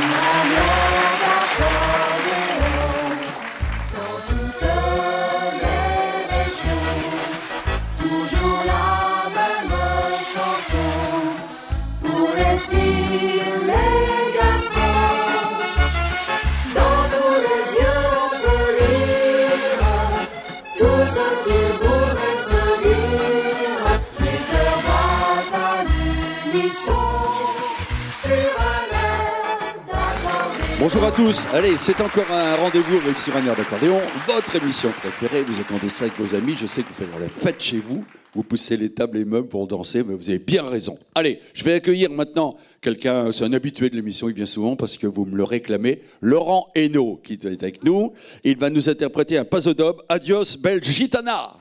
Amém. Bonjour à tous. Allez, c'est encore un rendez-vous avec Cyranière d'accordéon, votre émission préférée. Vous attendez ça avec vos amis. Je sais que vous faites la fête chez vous. Vous poussez les tables et les meubles pour danser, mais vous avez bien raison. Allez, je vais accueillir maintenant quelqu'un, c'est un habitué de l'émission, il vient souvent parce que vous me le réclamez, Laurent Hainaut, qui est avec nous. Il va nous interpréter un pasodob, Adios Belle Gitana.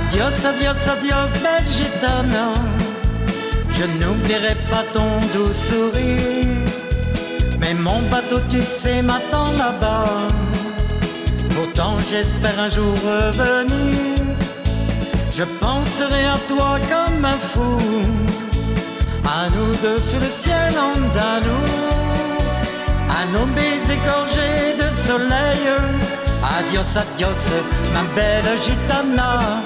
Adios, adios, adios, belle gitane. Je n'oublierai pas ton doux sourire. Mais mon bateau, tu sais, m'attend là-bas. Pourtant, j'espère un jour revenir. Je penserai à toi comme un fou. À nous deux sur le ciel andalou. À nos baisers gorgés de soleil. Adios, adios, ma belle gitana.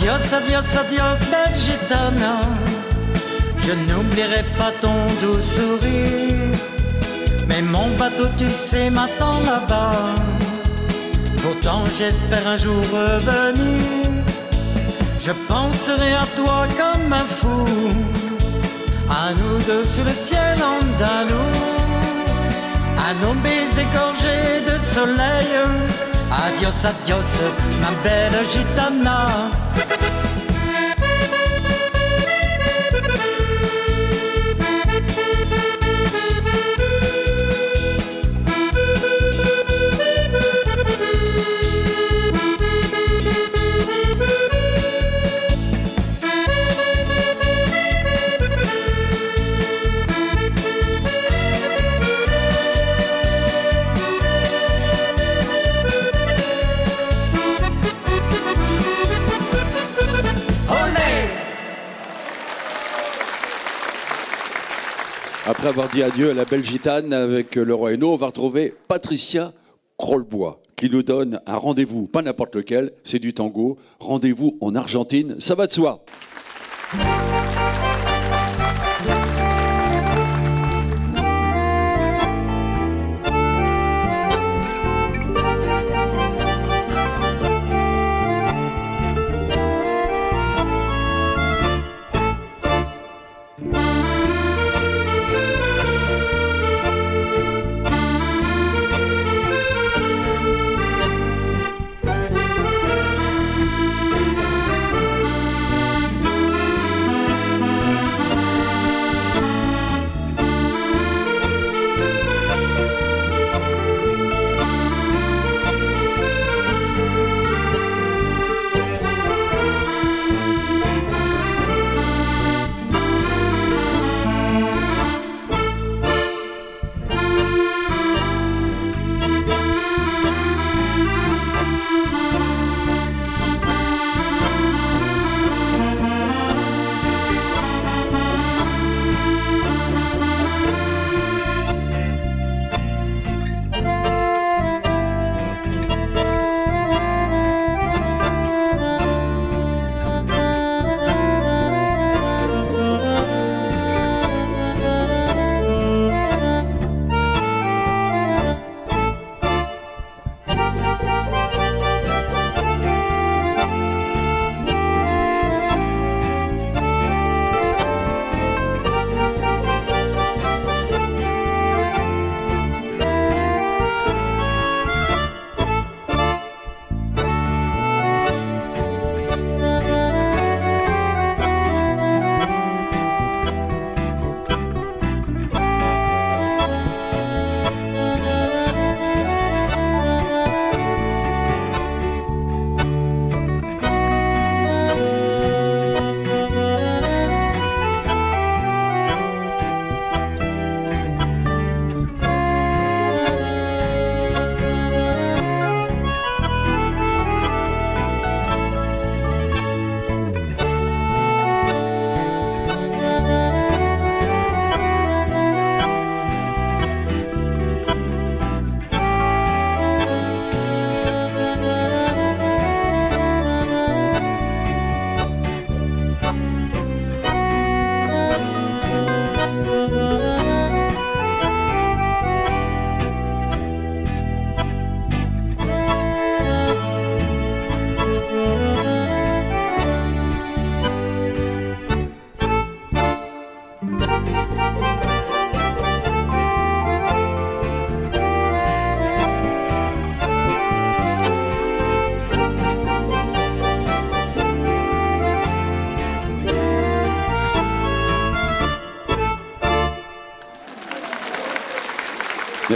Adios, adios, adios, belle gitana. Je n'oublierai pas ton doux sourire. Mais mon bateau, tu sais, m'attend là-bas. Pourtant, j'espère un jour revenir. Je penserai à toi comme un fou. À nous deux sur le ciel andalou. À nos baisers gorgés de soleil. Adios, adios, ma belle gitana. Après avoir dit adieu à la belle gitane avec roi Hainaut, on va retrouver Patricia Crollbois qui nous donne un rendez-vous, pas n'importe lequel, c'est du tango. Rendez-vous en Argentine, ça va de soi.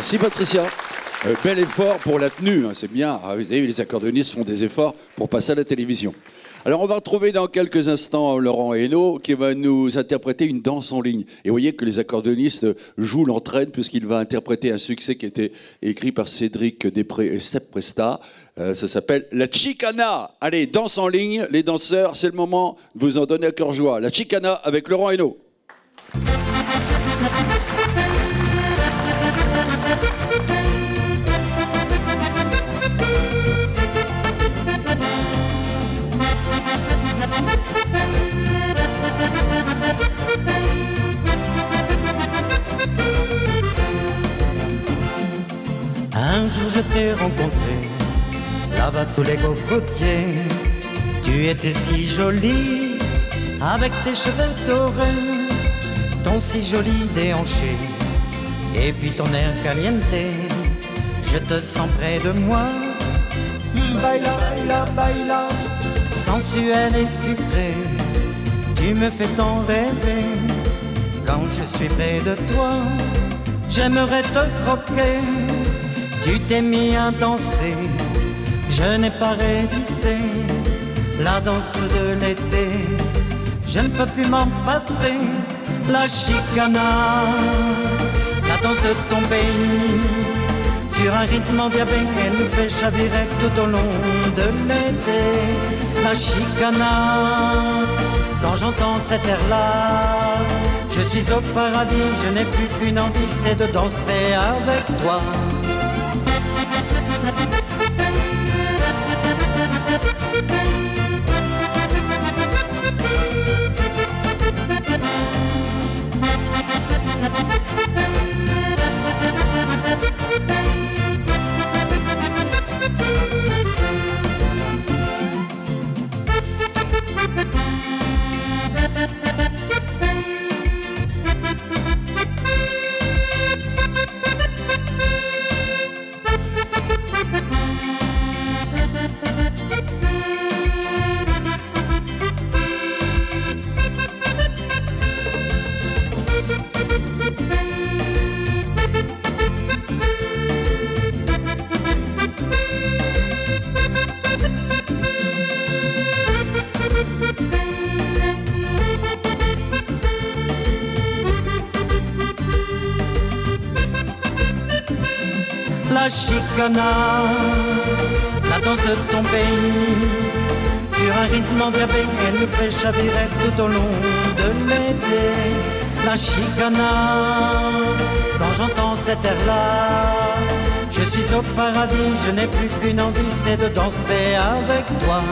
Merci Patricia. Euh, bel effort pour la tenue, hein, c'est bien. Ah, vous avez les accordéonistes font des efforts pour passer à la télévision. Alors on va retrouver dans quelques instants Laurent Hainaut qui va nous interpréter une danse en ligne. Et vous voyez que les accordéonistes jouent l'entraîne puisqu'il va interpréter un succès qui a été écrit par Cédric Després et Sepp Presta. Euh, ça s'appelle La Chicana. Allez, danse en ligne, les danseurs, c'est le moment de vous en donner à cœur joie. La Chicana avec Laurent Hainaut. Sous les cocotiers. Tu étais si jolie avec tes cheveux dorés, ton si joli déhanché et puis ton air caliente. Je te sens près de moi, baila, baila, baila, sensuel et sucré. Tu me fais tant rêver quand je suis près de toi. J'aimerais te croquer. Tu t'es mis à danser, je n'ai pas résisté. La danse de l'été, je ne peux plus m'en passer. La chicana, la danse de ton pays. Sur un rythme endiablé, elle nous fait chavirer tout au long de l'été. La chicana, quand j'entends cet air-là, je suis au paradis, je n'ai plus qu'une envie, c'est de danser avec toi. La chicana, la danse de ton pays. Sur un rythme endiablé, elle nous fait chavirer tout au long de l'été. La chicana, quand j'entends cet air-là, je suis au paradis, je n'ai plus qu'une envie, c'est de danser avec toi.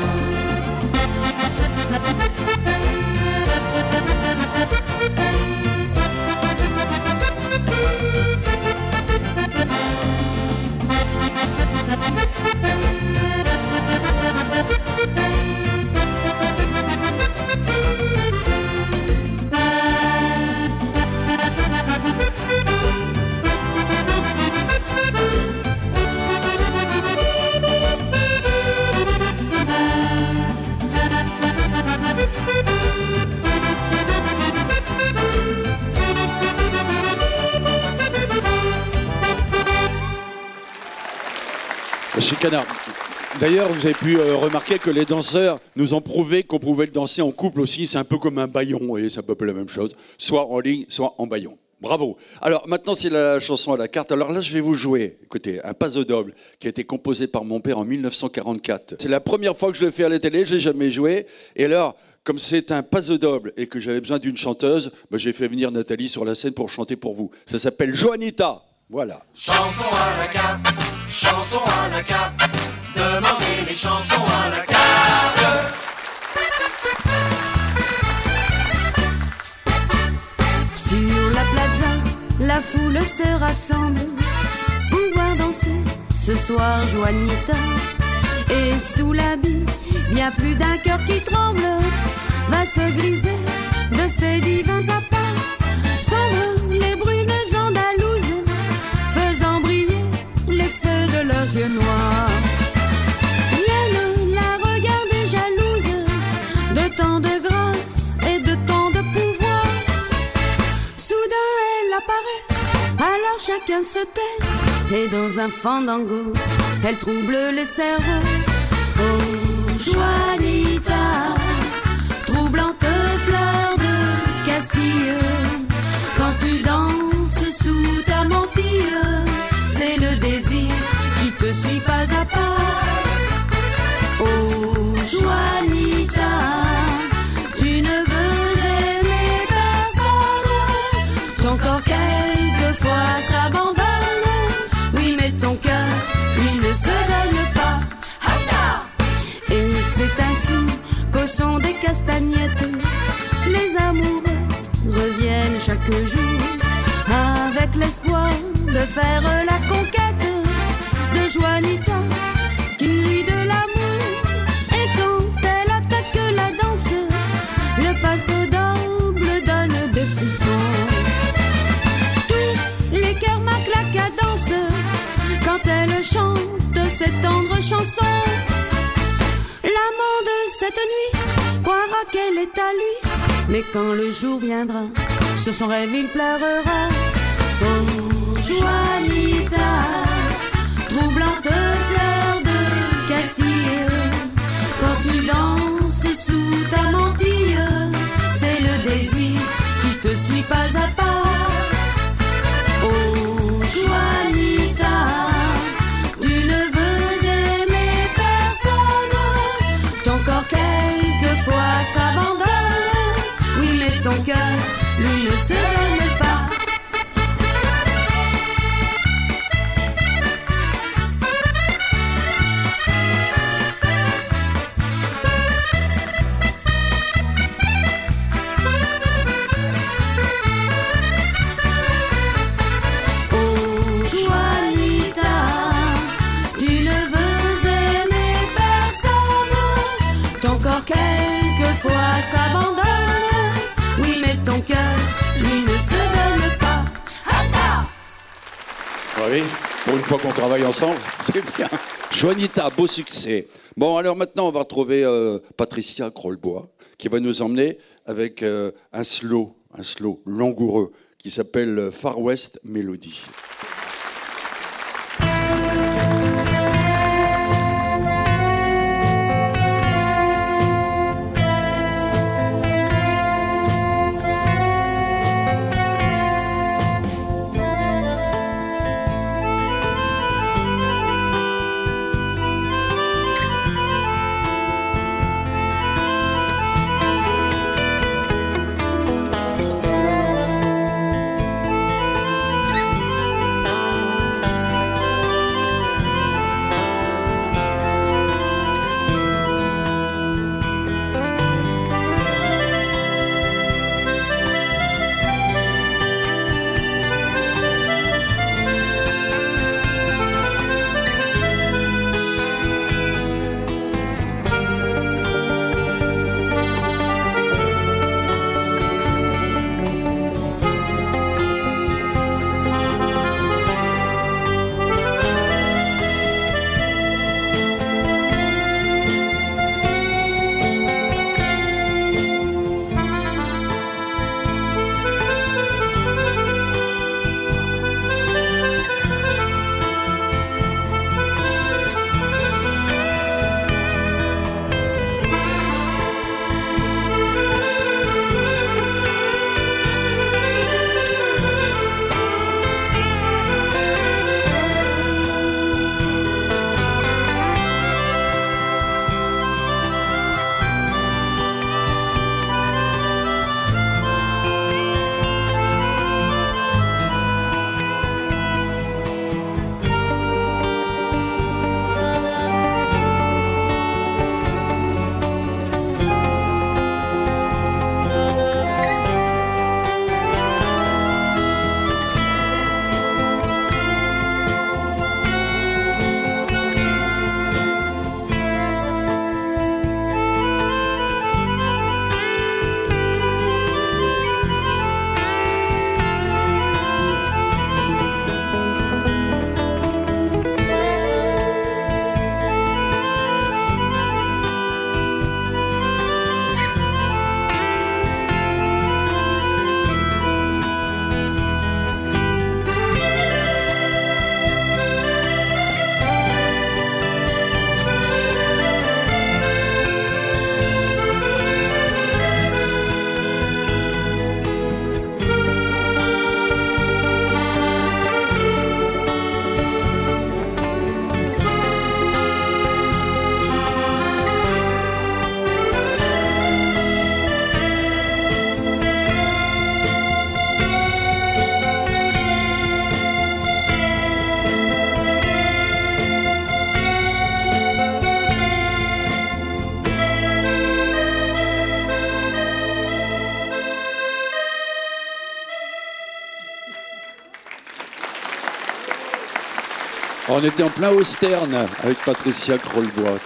D'ailleurs, vous avez pu euh, remarquer que les danseurs nous ont prouvé qu'on pouvait le danser en couple aussi. C'est un peu comme un baillon, et c'est un peu la même chose. Soit en ligne, soit en baillon. Bravo. Alors maintenant, c'est la chanson à la carte. Alors là, je vais vous jouer, écoutez, un paso doble qui a été composé par mon père en 1944. C'est la première fois que je le fais à la télé, je l'ai jamais joué. Et alors, comme c'est un paso doble et que j'avais besoin d'une chanteuse, bah, j'ai fait venir Nathalie sur la scène pour chanter pour vous. Ça s'appelle Joanita. Voilà. Chanson à la carte, chanson à la carte, demandez les chansons à la carte. Sur la plaza, la foule se rassemble pour voir danser ce soir Joanita. Et sous l'habit, bien plus d'un cœur qui tremble va se griser de ces divins appâts. Leurs yeux noirs. Viennent la regarder jalouse de tant de grâce et de tant de pouvoir. Soudain elle apparaît, alors chacun se tait. Et dans un fandango, elle trouble les cerveaux. Oh, Juanita, troublante fleur de Castille. Te suit pas à pas. Oh, Juanita, tu ne veux aimer personne. Ton corps quelquefois s'abandonne. Oui, mais ton cœur, lui, ne se donne pas. Et c'est ainsi qu'au son des castagnettes, les amoureux reviennent chaque jour avec l'espoir de faire la conquête de Juanita qui rit de l'amour. Et quand elle attaque la danse, le passe double donne des frissons. Tous les cœurs marquent la cadence quand elle chante cette tendre chanson. L'amant de cette nuit croira qu'elle est à lui, mais quand le jour viendra, sur son rêve il pleurera. Oh, Juanita, quelquefois s'abandonne. Oui, mais ton cœur, lui, ne se fois qu'on travaille ensemble, c'est bien. Joanita, beau succès. Bon, alors maintenant, on va retrouver euh, Patricia Krollbois, qui va nous emmener avec euh, un slow, un slow langoureux, qui s'appelle euh, Far West Melody. On était en plein Austerne avec Patricia Krollbois.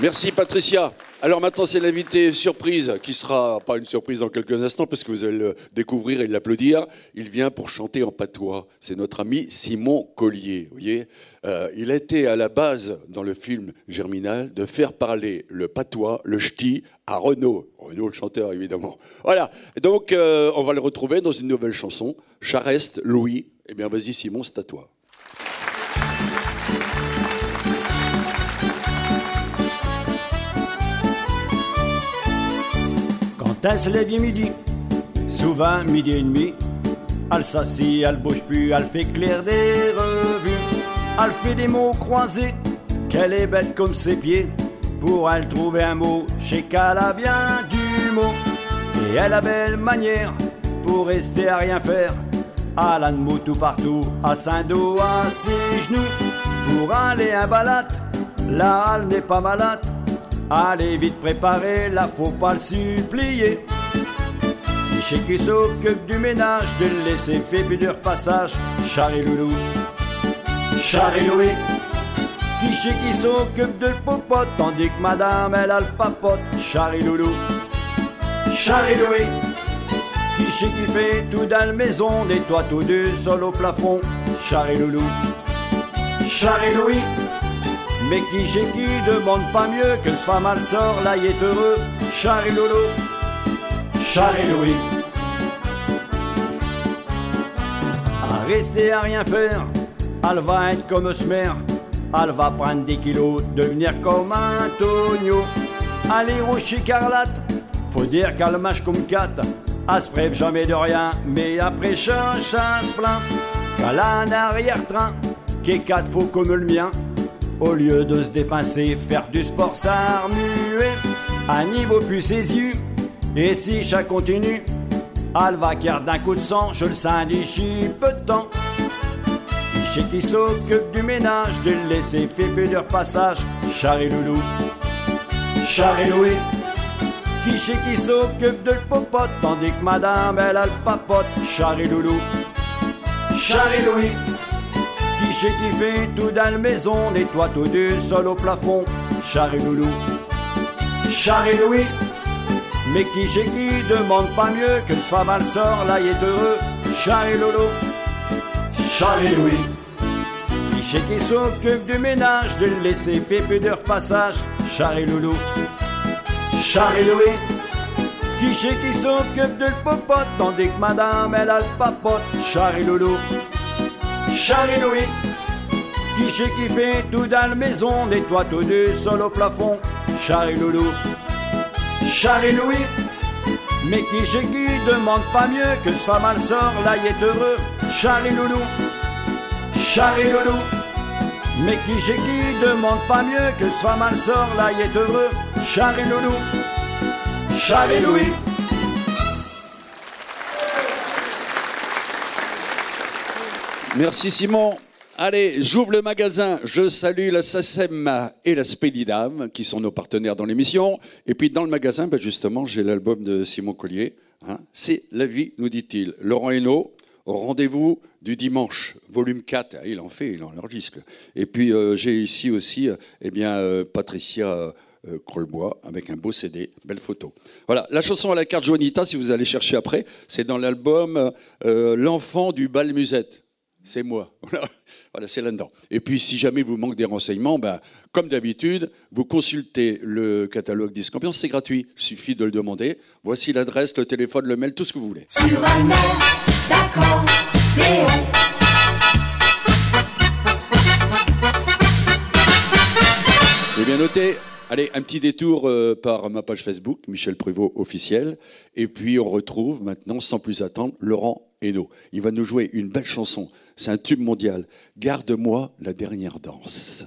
Merci Patricia. Alors maintenant c'est l'invité surprise qui sera pas une surprise dans quelques instants parce que vous allez le découvrir et l'applaudir. Il vient pour chanter en patois. C'est notre ami Simon Collier. Vous voyez, Euh, il a été à la base dans le film Germinal de faire parler le patois, le ch'ti à Renaud. Renaud le chanteur évidemment. Voilà. Donc euh, on va le retrouver dans une nouvelle chanson. Charest Louis. Eh bien vas-y Simon, c'est à toi. Elle se lève midi, souvent midi et demi, elle s'assit, elle bouge plus, elle fait clair des revues. Elle fait des mots croisés, qu'elle est bête comme ses pieds. Pour elle trouver un mot, chez qu'elle a bien du mot. Et elle a belle manière pour rester à rien faire. Elle a de mots tout partout, à sein dos, à ses genoux. Pour aller à balade, là elle n'est pas malade. Allez vite préparer, là faut pas le supplier. Qui s'occupe du ménage, de laisser fait puis du repassage. Charlie Loulou, Charlie Louis. Qui qui s'occupe de popote, tandis que madame elle a le papote. Charlie Loulou, Charlie Louis. Qui qui fait tout dans la maison, nettoie tout du sol au plafond. Charlie Loulou, Charlie Louis. Mais qui chez qui demande pas mieux que ce femme sort, là il est heureux. Charlie Loulou, Charlie Louis. À rester à rien faire, elle va être comme mère. Elle va prendre des kilos, devenir comme un tonneau. Aller au chicarlate, faut dire qu'elle mâche comme quatre. Elle se prève jamais de rien, mais après change, ça se plaint. Qu'elle a un arrière-train qui est quatre fois comme le mien. Au lieu de se dépincer, faire du sport s'armuer. À niveau plus ses yeux, et si ça continue, garder d'un coup de sang, je le sens d'ici peu de temps. Chez qui s'occupe du ménage, de laisser faire peu de repassage. Charlie Loulou, Louis. Qui s'occupe de le popote, tandis que madame elle a le papote. Loulou, Charlie Louis. Qui qui fait tout dans la maison, nettoie tout du sol au plafond. Charlie Loulou, Charlie Louis. Mais qui chez qui demande pas mieux que soit mal sort, là il est heureux. Charlie Loulou, Charlie Louis. Qui chez qui s'occupe du ménage, de le laisser faire peu de repassage. Charlie Loulou, Charlie Louis. Qui chez qui s'occupe de popote, tandis que madame elle a le papote. Charlie Loulou, Charlie Louis. Qui chez qui fait tout dans la maison, nettoie tout du sol au plafond. Charlie Loulou, Charlie Louis. Mais qui chez qui demande pas mieux que ce soit mal sort, là il est heureux. Charlie Loulou, Charlie Loulou. Mais qui chez qui demande pas mieux que ce soit mal sort, là il est heureux. Charlie Loulou, Charlie Louis. Merci Simon. Allez, j'ouvre le magasin. Je salue la SACEM et la Spédidam, qui sont nos partenaires dans l'émission. Et puis dans le magasin, ben justement, j'ai l'album de Simon Collier. hein. C'est La vie, nous dit-il. Laurent Hainaut, au rendez-vous du dimanche, volume 4. Ah, il en fait, il en enregistre. Et puis euh, j'ai ici aussi euh, eh bien, euh, Patricia Krollbois avec un beau CD, belle photo. Voilà, la chanson à la carte Joanita, si vous allez chercher après, c'est dans l'album L'enfant du bal musette. C'est moi. Voilà, c'est là-dedans. Et puis, si jamais vous manque des renseignements, ben, comme d'habitude, vous consultez le catalogue Disque Ambiance, c'est gratuit. Il suffit de le demander. Voici l'adresse, le téléphone, le mail, tout ce que vous voulez. sur un air d'accordéon. C'est bien noté. Allez, un petit détour euh, par ma page Facebook, Michel Prévost officiel. Et puis, on retrouve maintenant, sans plus attendre, Laurent Hainaut. Il va nous jouer une belle chanson. C'est un tube mondial. Garde-moi la dernière danse.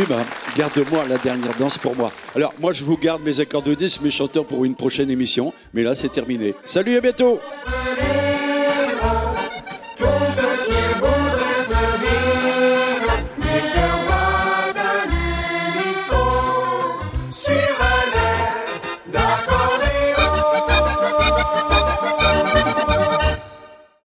Hein. garde-moi la dernière danse pour moi. Alors, moi, je vous garde mes accords de 10, mes chanteurs pour une prochaine émission. Mais là, c'est terminé. Salut, à bientôt!